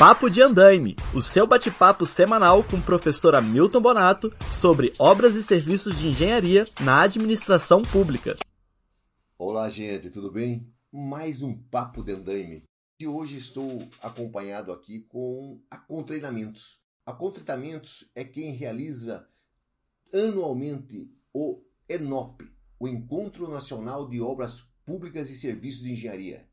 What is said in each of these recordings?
Papo de Andaime, o seu bate-papo semanal com o professor Hamilton Bonato sobre obras e serviços de engenharia na administração pública. Olá, gente, tudo bem? Mais um Papo de Andaime. E hoje estou acompanhado aqui com a Contreinamentos. A Contreinamentos é quem realiza anualmente o ENOP, o Encontro Nacional de Obras Públicas e Serviços de Engenharia.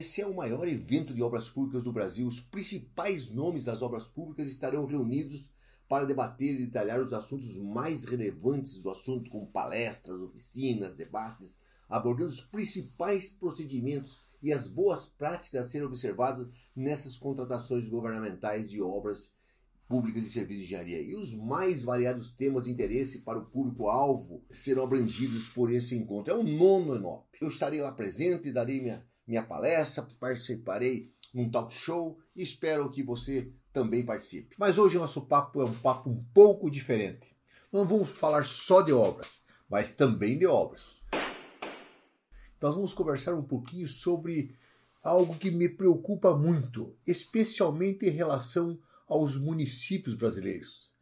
Esse é o maior evento de obras públicas do Brasil. Os principais nomes das obras públicas estarão reunidos para debater e detalhar os assuntos mais relevantes do assunto, como palestras, oficinas, debates, abordando os principais procedimentos e as boas práticas a serem observadas nessas contratações governamentais de obras públicas e serviços de engenharia. E os mais variados temas de interesse para o público-alvo serão abrangidos por esse encontro. É o nono ENOP. Eu estarei lá presente e darei minha minha palestra, participarei num talk show e espero que você também participe. Mas hoje o nosso papo é um papo um pouco diferente. Não vamos falar só de obras, mas também de obras. Nós vamos conversar um pouquinho sobre algo que me preocupa muito, especialmente em relação aos municípios brasileiros.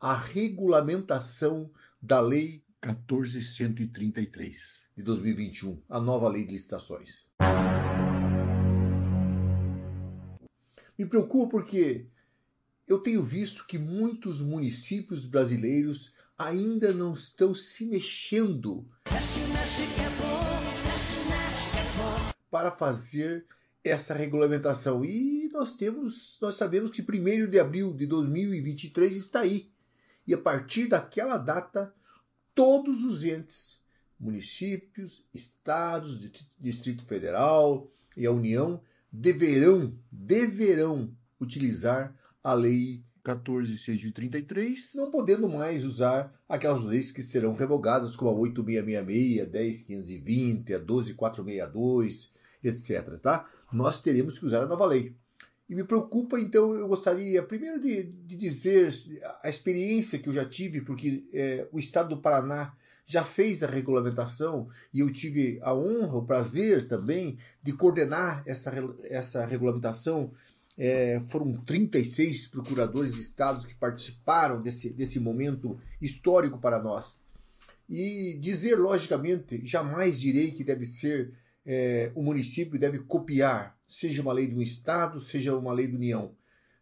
A regulamentação da Lei 1433 de 2021, a nova Lei de Licitações. Me preocupa porque eu tenho visto que muitos municípios brasileiros ainda não estão se mexendo para fazer essa regulamentação. E nós temos, nós sabemos que 1 de abril de 2023 está aí. E a partir daquela data, todos os entes, municípios, estados, Distrito Federal e a União deverão, deverão utilizar a lei 14.633, não podendo mais usar aquelas leis que serão revogadas, como a 8666, 10520, a 12462, etc. Tá? Nós teremos que usar a nova lei. E me preocupa, então, eu gostaria primeiro de, de dizer a experiência que eu já tive, porque é, o Estado do Paraná já fez a regulamentação e eu tive a honra, o prazer também de coordenar essa, essa regulamentação. É, foram 36 procuradores de estados que participaram desse, desse momento histórico para nós. E dizer, logicamente, jamais direi que deve ser é, o município deve copiar, seja uma lei de um estado, seja uma lei da União.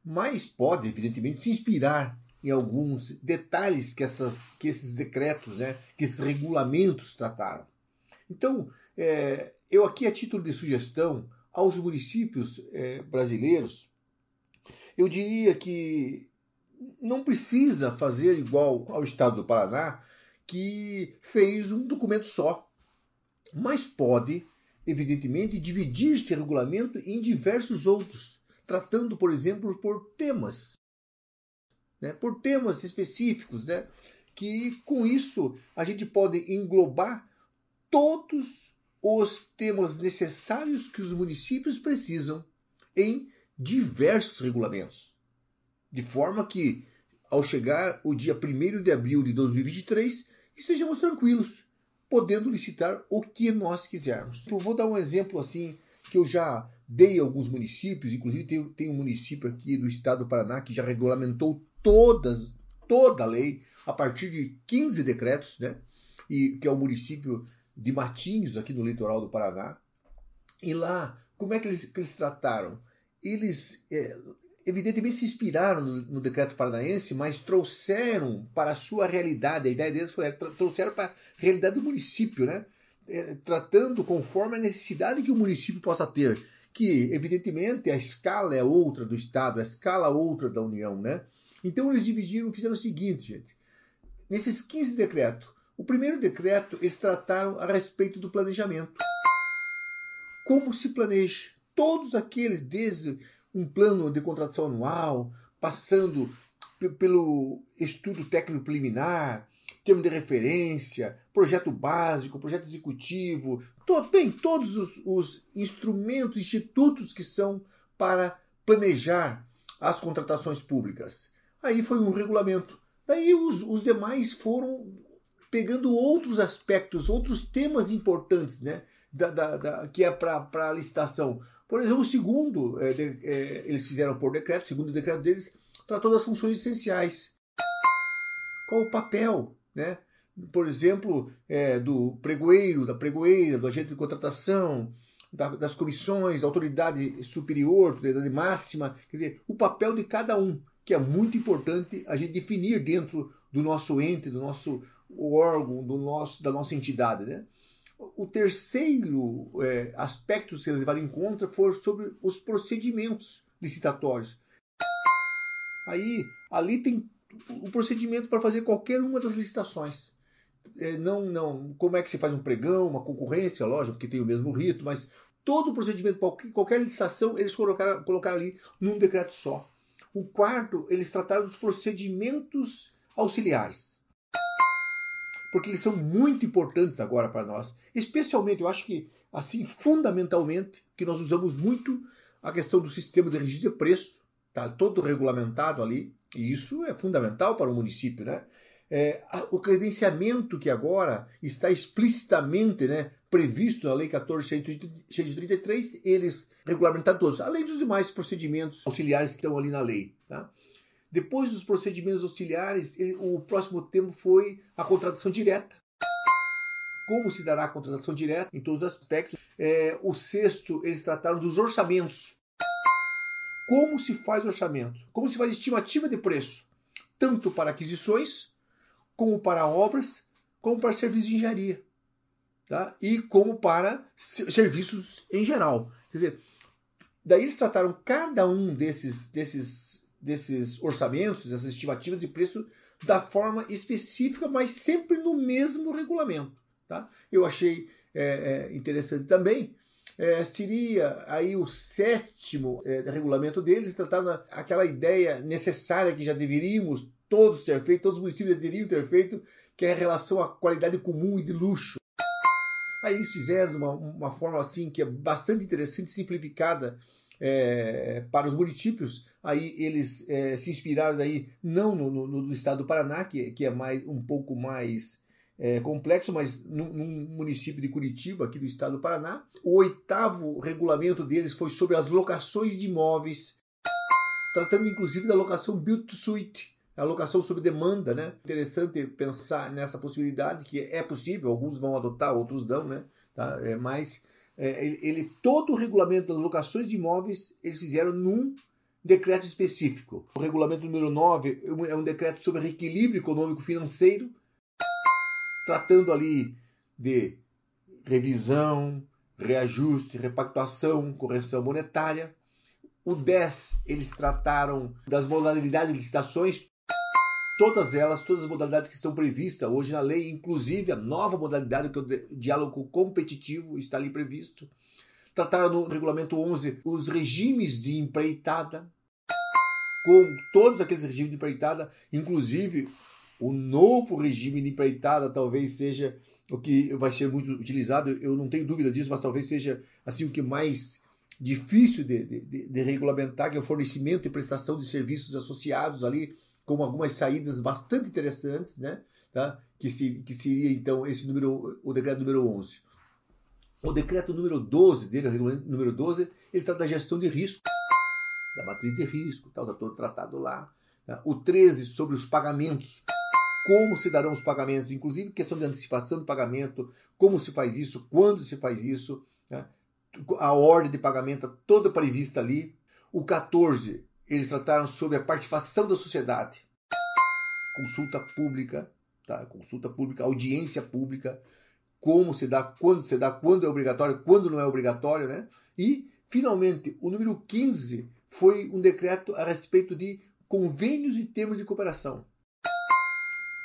Mas pode, evidentemente, se inspirar em alguns detalhes que, essas, que esses decretos, né, que esses regulamentos trataram. Então, é, eu aqui, a título de sugestão aos municípios é, brasileiros, eu diria que não precisa fazer igual ao Estado do Paraná, que fez um documento só, mas pode, evidentemente, dividir esse regulamento em diversos outros, tratando, por exemplo, por temas né, por temas específicos, né, que com isso a gente pode englobar todos os temas necessários que os municípios precisam em diversos regulamentos. De forma que, ao chegar o dia 1 de abril de 2023, estejamos tranquilos, podendo licitar o que nós quisermos. Eu vou dar um exemplo assim que eu já dei a alguns municípios, inclusive tem, tem um município aqui do estado do Paraná que já regulamentou todas, toda a lei, a partir de 15 decretos, né? E, que é o município de Matinhos, aqui no litoral do Paraná. E lá, como é que eles, que eles trataram? Eles, é, evidentemente, se inspiraram no, no, decreto paranaense, mas trouxeram para a sua realidade. A ideia deles foi trouxeram para a realidade do município, né? É, tratando conforme a necessidade que o município possa ter. Que, evidentemente, a escala é outra do Estado, a escala é outra da União, né? Então eles dividiram, fizeram o seguinte, gente. Nesses 15 decretos, o primeiro decreto eles trataram a respeito do planejamento. Como se planeja? Todos aqueles, desde um plano de contratação anual, passando pelo estudo técnico preliminar, termo de referência, projeto básico, projeto executivo, todo, bem, todos os, os instrumentos, institutos que são para planejar as contratações públicas. Aí foi um regulamento. Daí os, os demais foram pegando outros aspectos, outros temas importantes, né? Da, da, da que é para a licitação. Por exemplo, o segundo, é, de, é, eles fizeram por decreto, o segundo decreto deles, tratou das funções essenciais. Qual o papel, né? Por exemplo, é, do pregoeiro, da pregoeira, do agente de contratação, da, das comissões, da autoridade superior, autoridade máxima, quer dizer, o papel de cada um, que é muito importante a gente definir dentro do nosso ente, do nosso órgão, do nosso, da nossa entidade, né? O terceiro é, aspecto que eles levaram em conta foi sobre os procedimentos licitatórios. Aí, ali tem o procedimento para fazer qualquer uma das licitações. É, não, não, como é que se faz um pregão, uma concorrência, lógico, que tem o mesmo rito, mas todo o procedimento, qualquer, qualquer licitação, eles colocaram, colocaram ali num decreto só. O quarto, eles trataram dos procedimentos auxiliares porque eles são muito importantes agora para nós. Especialmente, eu acho que, assim, fundamentalmente, que nós usamos muito a questão do sistema de registro de preço, tá todo regulamentado ali, e isso é fundamental para o município, né? É, o credenciamento que agora está explicitamente né, previsto na Lei 14.133, eles regulamentaram todos, além dos demais procedimentos auxiliares que estão ali na lei. Tá? Depois dos procedimentos auxiliares, o próximo tema foi a contratação direta. Como se dará a contratação direta em todos os aspectos. É, o sexto, eles trataram dos orçamentos. Como se faz orçamento? Como se faz estimativa de preço? Tanto para aquisições, como para obras, como para serviços de engenharia. Tá? E como para serviços em geral. Quer dizer, daí eles trataram cada um desses, desses desses orçamentos, dessas estimativas de preço da forma específica, mas sempre no mesmo regulamento. Tá? Eu achei é, é, interessante também. É, seria aí o sétimo é, regulamento deles, tratando aquela ideia necessária que já deveríamos todos ter feito, todos os municípios deveriam ter feito, que é a relação à qualidade comum e de luxo. Aí eles fizeram de uma, uma forma assim que é bastante interessante, simplificada é, para os municípios, aí eles é, se inspiraram daí não no, no, no, estado do Paraná, que, que é mais um pouco mais é, complexo, mas num, município de Curitiba, aqui do estado do Paraná. O oitavo regulamento deles foi sobre as locações de imóveis, tratando inclusive da locação build to suite, a locação sob demanda, né? Interessante pensar nessa possibilidade que é possível, alguns vão adotar, outros não, né? Tá? É, mas é, ele, todo o regulamento das locações de imóveis eles fizeram num decreto específico. O regulamento número 9 é um decreto sobre reequilíbrio econômico financeiro, tratando ali de revisão, reajuste, repactuação, correção monetária. O 10, eles trataram das modalidades de licitações, todas elas, todas as modalidades que estão previstas hoje na lei, inclusive a nova modalidade que é o diálogo competitivo está ali previsto. Trataram no regulamento 11 os regimes de empreitada, com todos aqueles regimes de empreitada, inclusive o novo regime de empreitada talvez seja o que vai ser muito utilizado, eu não tenho dúvida disso, mas talvez seja assim o que mais difícil de, de, de regulamentar, que é o fornecimento e prestação de serviços associados ali, com algumas saídas bastante interessantes, né? Tá? Que, se, que seria então esse número, o decreto número 11. O decreto número 12 dele, o regulamento número 12, ele trata da gestão de risco, da matriz de risco, tal, está todo tratado lá. Tá? O 13 sobre os pagamentos, como se darão os pagamentos, inclusive questão de antecipação de pagamento, como se faz isso, quando se faz isso, tá? a ordem de pagamento toda prevista ali. O 14, eles trataram sobre a participação da sociedade, consulta pública, tá? consulta pública, audiência pública, como se dá, quando se dá, quando é obrigatório, quando não é obrigatório, né? E, finalmente, o número 15 foi um decreto a respeito de convênios e termos de cooperação.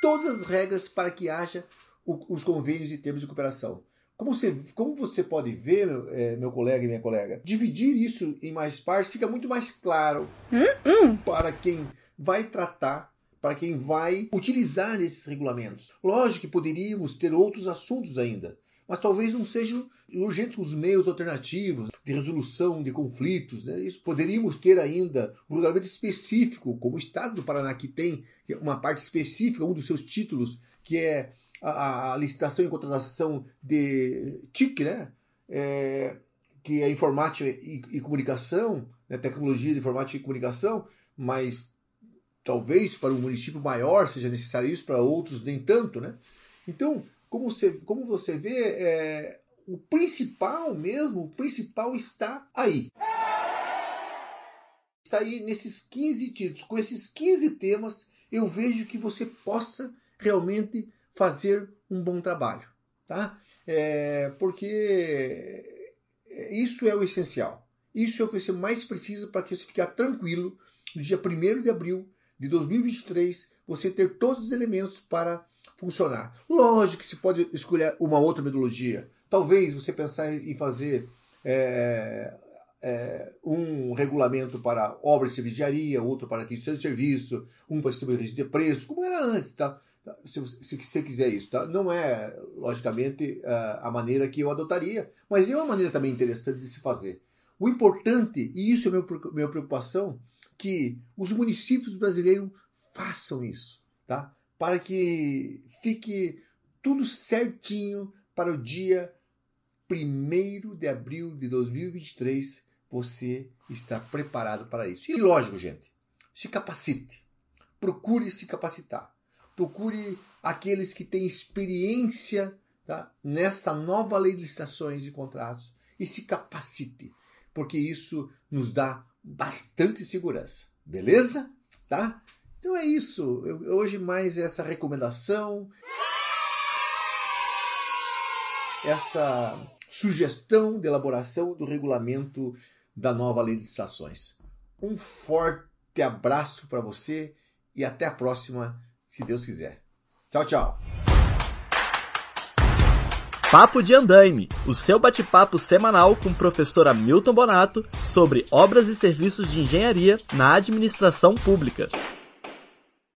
Todas as regras para que haja os convênios e termos de cooperação. Como você, como você pode ver, meu, é, meu colega e minha colega, dividir isso em mais partes fica muito mais claro hum, hum. para quem vai tratar para quem vai utilizar esses regulamentos. Lógico que poderíamos ter outros assuntos ainda, mas talvez não sejam urgentes os meios alternativos de resolução de conflitos. Né? Isso poderíamos ter ainda um regulamento específico, como o Estado do Paraná que tem uma parte específica, um dos seus títulos, que é a, a licitação e contratação de TIC, né? É, que é informática e, e comunicação, né, tecnologia de informática e comunicação, mas talvez para um município maior seja necessário isso, para outros nem tanto, né? Então, como você, como você vê, é, o principal mesmo, o principal está aí. Está aí nesses 15 títulos. Com esses 15 temas, eu vejo que você possa realmente fazer um bom trabalho. Tá? É, porque isso é o essencial. Isso é o que você mais precisa para que você ficar tranquilo no dia 1 de abril de 2023, você ter todos os elementos para funcionar. Lógico que você pode escolher uma outra metodologia. Talvez você pensar em fazer é, é, um regulamento para obras de serviçaria, outro para aquisição de serviço, um para distribuição de preço, como era antes, tá? Se, se, você quiser isso, tá? Não é, logicamente, a maneira que eu adotaria, mas é uma maneira também interessante de se fazer. O importante, e isso é minha preocupação, que os municípios brasileiros façam isso, tá? Para que fique tudo certinho para o dia 1 de abril de 2023 você está preparado para isso. E lógico, gente, se capacite. Procure se capacitar. Procure aqueles que têm experiência tá, nessa nova lei de licitações e contratos e se capacite, porque isso nos dá bastante segurança. Beleza? Tá? Então é isso. Eu, hoje mais essa recomendação, essa sugestão de elaboração do regulamento da nova lei de licitações. Um forte abraço para você e até a próxima, se Deus quiser. Tchau, tchau. Papo de Andaime, o seu bate-papo semanal com o professor Hamilton Bonato sobre obras e serviços de engenharia na administração pública.